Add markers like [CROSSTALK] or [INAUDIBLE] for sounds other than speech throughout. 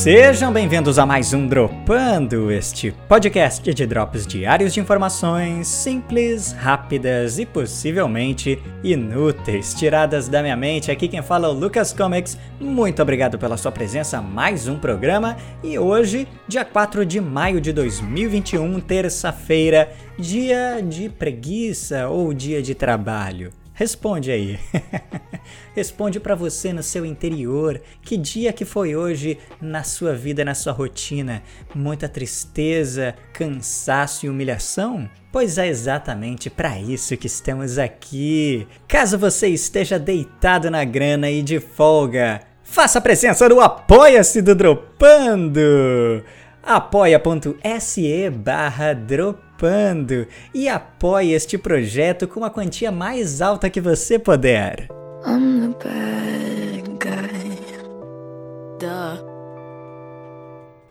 Sejam bem-vindos a mais um Dropando, este podcast de drops diários de informações simples, rápidas e possivelmente inúteis, tiradas da minha mente. Aqui quem fala é o Lucas Comics. Muito obrigado pela sua presença mais um programa e hoje, dia 4 de maio de 2021, terça-feira, dia de preguiça ou dia de trabalho. Responde aí. [LAUGHS] Responde para você no seu interior. Que dia que foi hoje na sua vida, na sua rotina? Muita tristeza, cansaço e humilhação? Pois é exatamente para isso que estamos aqui. Caso você esteja deitado na grana e de folga, faça presença no Apoia-se do Dropando apoia.se barra dropando participando e apoie este projeto com a quantia mais alta que você puder. I'm the bad guy. Duh.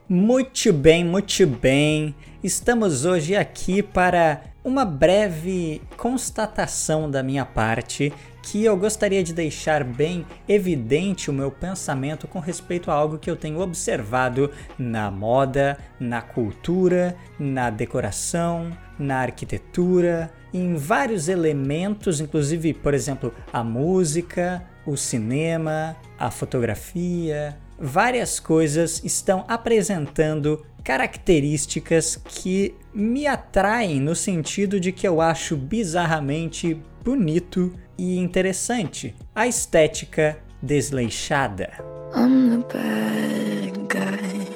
Muito bem, muito bem. Estamos hoje aqui para uma breve constatação da minha parte que eu gostaria de deixar bem evidente o meu pensamento com respeito a algo que eu tenho observado na moda, na cultura, na decoração, na arquitetura, em vários elementos, inclusive, por exemplo, a música, o cinema, a fotografia, várias coisas estão apresentando características que me atraem no sentido de que eu acho bizarramente bonito e interessante. A estética desleixada. I'm the bad guy.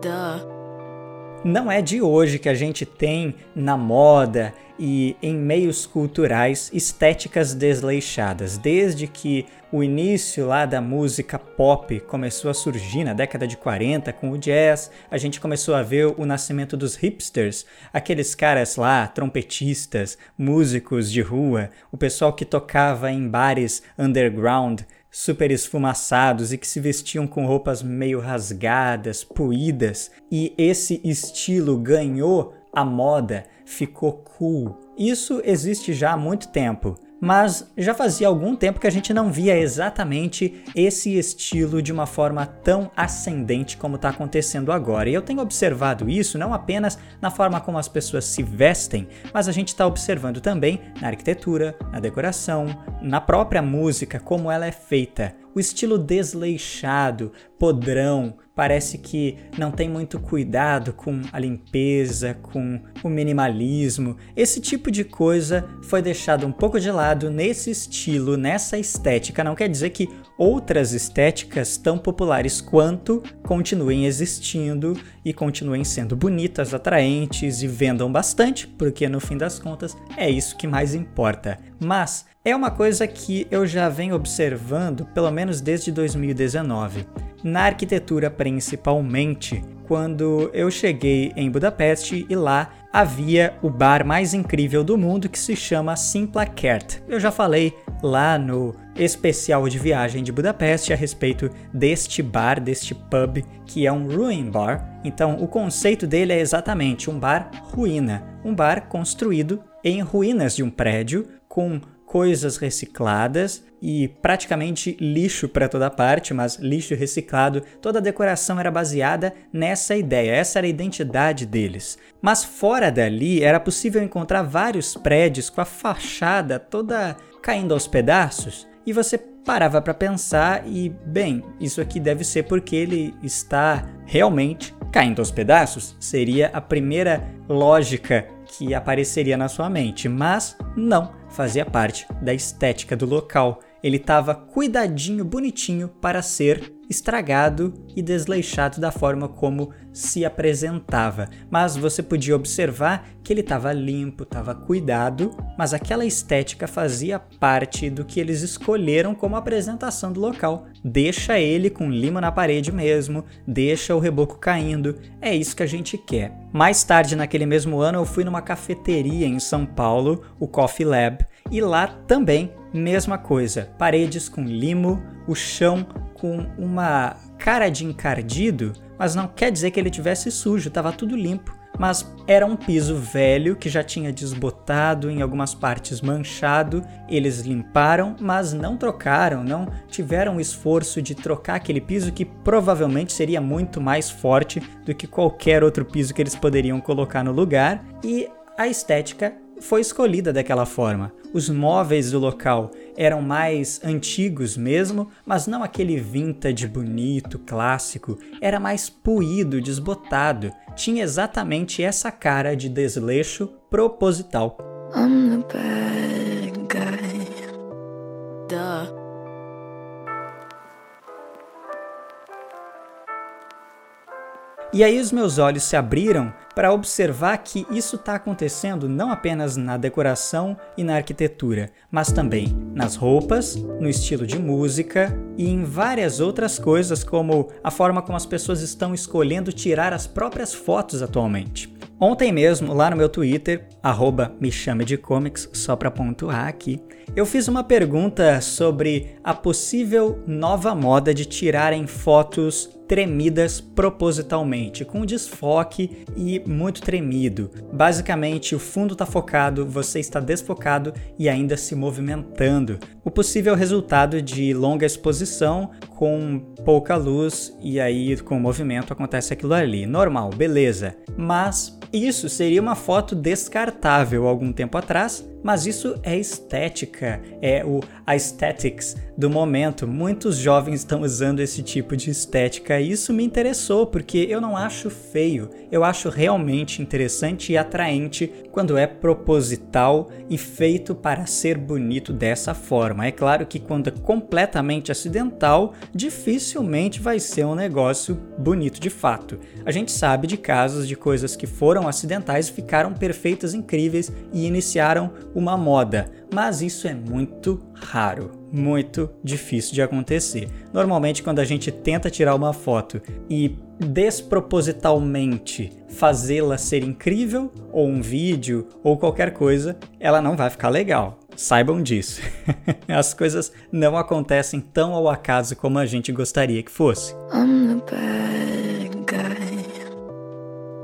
Duh. Não é de hoje que a gente tem na moda e em meios culturais estéticas desleixadas. Desde que o início lá da música pop começou a surgir na década de 40 com o jazz, a gente começou a ver o nascimento dos hipsters, aqueles caras lá, trompetistas, músicos de rua, o pessoal que tocava em bares underground super esfumaçados e que se vestiam com roupas meio rasgadas, puídas, e esse estilo ganhou a moda, ficou cool. Isso existe já há muito tempo mas já fazia algum tempo que a gente não via exatamente esse estilo de uma forma tão ascendente como está acontecendo agora. E eu tenho observado isso não apenas na forma como as pessoas se vestem, mas a gente está observando também na arquitetura, na decoração, na própria música, como ela é feita. O estilo desleixado, podrão, parece que não tem muito cuidado com a limpeza, com o minimalismo. Esse tipo de coisa foi deixado um pouco de lado nesse estilo, nessa estética. Não quer dizer que outras estéticas tão populares quanto continuem existindo e continuem sendo bonitas, atraentes e vendam bastante, porque no fim das contas é isso que mais importa. Mas é uma coisa que eu já venho observando pelo menos desde 2019. Na arquitetura, principalmente, quando eu cheguei em Budapeste e lá havia o bar mais incrível do mundo que se chama Simplakert. Eu já falei lá no especial de viagem de Budapeste a respeito deste bar, deste pub, que é um ruin bar. Então, o conceito dele é exatamente um bar ruína, um bar construído em ruínas de um prédio com coisas recicladas e praticamente lixo para toda parte, mas lixo reciclado. Toda a decoração era baseada nessa ideia, essa era a identidade deles. Mas fora dali era possível encontrar vários prédios com a fachada toda caindo aos pedaços e você parava para pensar e, bem, isso aqui deve ser porque ele está realmente caindo aos pedaços. Seria a primeira lógica que apareceria na sua mente, mas não, fazia parte da estética do local. Ele estava cuidadinho, bonitinho para ser estragado e desleixado da forma como se apresentava. Mas você podia observar que ele estava limpo, estava cuidado, mas aquela estética fazia parte do que eles escolheram como apresentação do local. Deixa ele com lima na parede mesmo, deixa o reboco caindo, é isso que a gente quer. Mais tarde, naquele mesmo ano, eu fui numa cafeteria em São Paulo, o Coffee Lab, e lá também, mesma coisa, paredes com limo, o chão com uma cara de encardido, mas não quer dizer que ele tivesse sujo, estava tudo limpo. mas era um piso velho que já tinha desbotado, em algumas partes manchado. Eles limparam, mas não trocaram, não tiveram o esforço de trocar aquele piso que provavelmente seria muito mais forte do que qualquer outro piso que eles poderiam colocar no lugar. E a estética foi escolhida daquela forma. Os móveis do local eram mais antigos mesmo, mas não aquele vintage bonito, clássico. Era mais puído, desbotado. Tinha exatamente essa cara de desleixo proposital. I'm the bad guy. Duh. E aí os meus olhos se abriram para observar que isso está acontecendo não apenas na decoração e na arquitetura, mas também nas roupas, no estilo de música e em várias outras coisas, como a forma como as pessoas estão escolhendo tirar as próprias fotos atualmente. Ontem mesmo, lá no meu Twitter, arroba me chame de comics, só para pontuar aqui, eu fiz uma pergunta sobre a possível nova moda de tirarem fotos tremidas propositalmente, com desfoque e muito tremido. Basicamente, o fundo está focado, você está desfocado e ainda se movimentando. O possível resultado de longa exposição com pouca luz e aí com movimento acontece aquilo ali. Normal, beleza. Mas isso seria uma foto descartável algum tempo atrás mas isso é estética, é o aesthetics do momento. Muitos jovens estão usando esse tipo de estética e isso me interessou porque eu não acho feio, eu acho realmente interessante e atraente quando é proposital e feito para ser bonito dessa forma. É claro que quando é completamente acidental, dificilmente vai ser um negócio bonito de fato. A gente sabe de casos de coisas que foram acidentais e ficaram perfeitas, incríveis e iniciaram uma moda, mas isso é muito raro, muito difícil de acontecer. Normalmente, quando a gente tenta tirar uma foto e despropositalmente fazê-la ser incrível, ou um vídeo, ou qualquer coisa, ela não vai ficar legal. Saibam disso. [LAUGHS] As coisas não acontecem tão ao acaso como a gente gostaria que fosse. I'm the bad guy.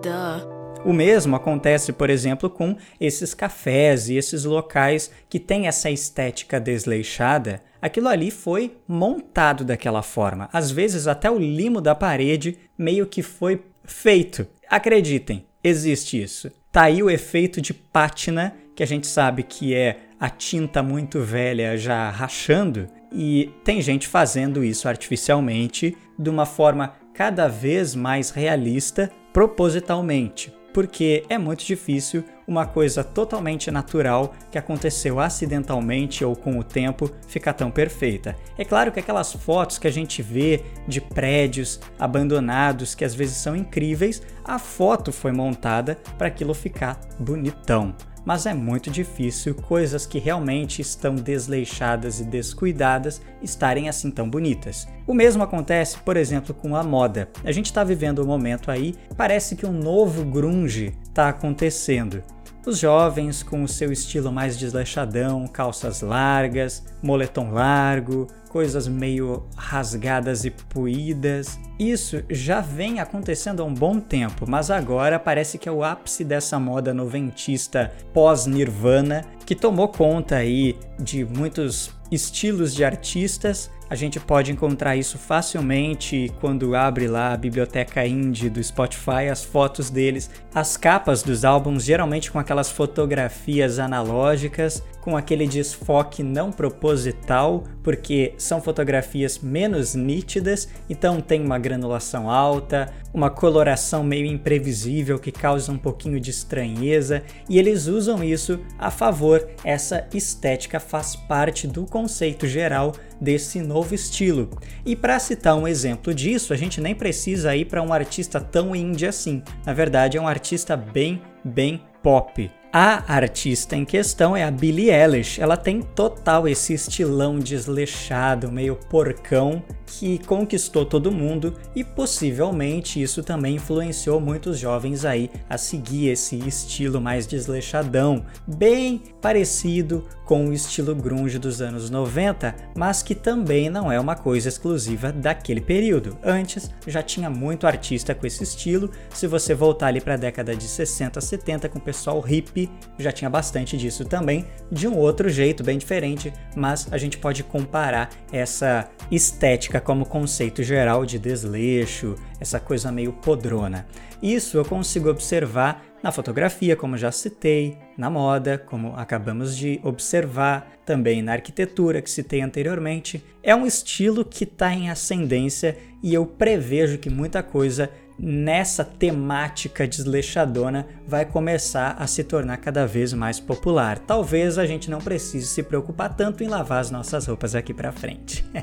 Duh. O mesmo acontece, por exemplo, com esses cafés e esses locais que têm essa estética desleixada. Aquilo ali foi montado daquela forma. Às vezes, até o limo da parede meio que foi feito. Acreditem, existe isso. Tá aí o efeito de pátina, que a gente sabe que é a tinta muito velha já rachando, e tem gente fazendo isso artificialmente de uma forma cada vez mais realista, propositalmente porque é muito difícil uma coisa totalmente natural que aconteceu acidentalmente ou com o tempo ficar tão perfeita. É claro que aquelas fotos que a gente vê de prédios abandonados, que às vezes são incríveis, a foto foi montada para aquilo ficar bonitão mas é muito difícil coisas que realmente estão desleixadas e descuidadas estarem assim tão bonitas. O mesmo acontece, por exemplo, com a moda. A gente está vivendo um momento aí, parece que um novo grunge está acontecendo. Os jovens com o seu estilo mais desleixadão, calças largas, moletom largo, coisas meio rasgadas e puídas. Isso já vem acontecendo há um bom tempo, mas agora parece que é o ápice dessa moda noventista pós-Nirvana que tomou conta aí de muitos estilos de artistas a gente pode encontrar isso facilmente quando abre lá a biblioteca indie do Spotify, as fotos deles, as capas dos álbuns, geralmente com aquelas fotografias analógicas, com aquele desfoque não proposital, porque são fotografias menos nítidas, então tem uma granulação alta, uma coloração meio imprevisível que causa um pouquinho de estranheza, e eles usam isso a favor. Essa estética faz parte do conceito geral desse novo estilo. E para citar um exemplo disso, a gente nem precisa ir para um artista tão indie assim. Na verdade, é um artista bem, bem pop. A artista em questão é a Billie Eilish. Ela tem total esse estilão desleixado, meio porcão, que conquistou todo mundo e possivelmente isso também influenciou muitos jovens aí a seguir esse estilo mais desleixadão, bem parecido com o estilo grunge dos anos 90, mas que também não é uma coisa exclusiva daquele período. Antes já tinha muito artista com esse estilo. Se você voltar ali para a década de 60, 70 com o pessoal hippie, já tinha bastante disso também, de um outro jeito, bem diferente, mas a gente pode comparar essa estética como conceito geral de desleixo, essa coisa meio podrona. Isso eu consigo observar na fotografia, como já citei, na moda, como acabamos de observar, também na arquitetura que citei anteriormente. É um estilo que está em ascendência e eu prevejo que muita coisa nessa temática desleixadona vai começar a se tornar cada vez mais popular. Talvez a gente não precise se preocupar tanto em lavar as nossas roupas aqui para frente. [LAUGHS]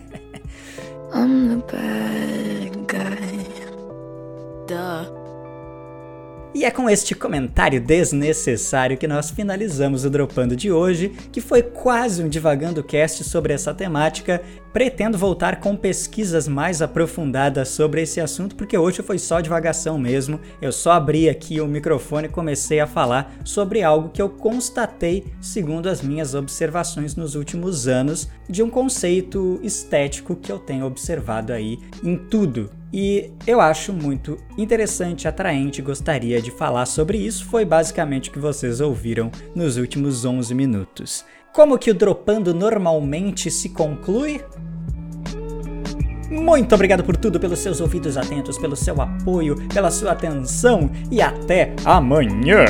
I'm the bad guy. Duh. E é com este comentário desnecessário que nós finalizamos o Dropando de hoje, que foi quase um divagando cast sobre essa temática. Pretendo voltar com pesquisas mais aprofundadas sobre esse assunto, porque hoje foi só divagação mesmo. Eu só abri aqui o microfone e comecei a falar sobre algo que eu constatei, segundo as minhas observações nos últimos anos, de um conceito estético que eu tenho observado aí em tudo e eu acho muito interessante, atraente, gostaria de falar sobre isso. Foi basicamente o que vocês ouviram nos últimos 11 minutos. Como que o Dropando normalmente se conclui? Muito obrigado por tudo, pelos seus ouvidos atentos, pelo seu apoio, pela sua atenção e até amanhã!